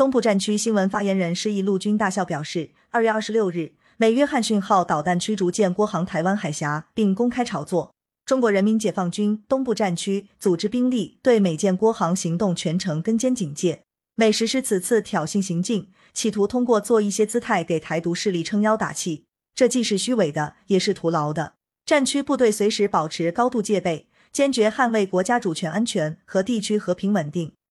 东部战区新闻发言人施毅陆军大校表示，二月二十六日，美约翰逊号导弹驱逐舰郭航台湾海峡，并公开炒作。中国人民解放军东部战区组织兵力对美舰郭航行动全程跟监警戒，美实施此次挑衅行径，企图通过做一些姿态给台独势力撑腰打气，这既是虚伪的，也是徒劳的。战区部队随时保持高度戒备，坚决捍卫国家主权安全和地区和平稳定。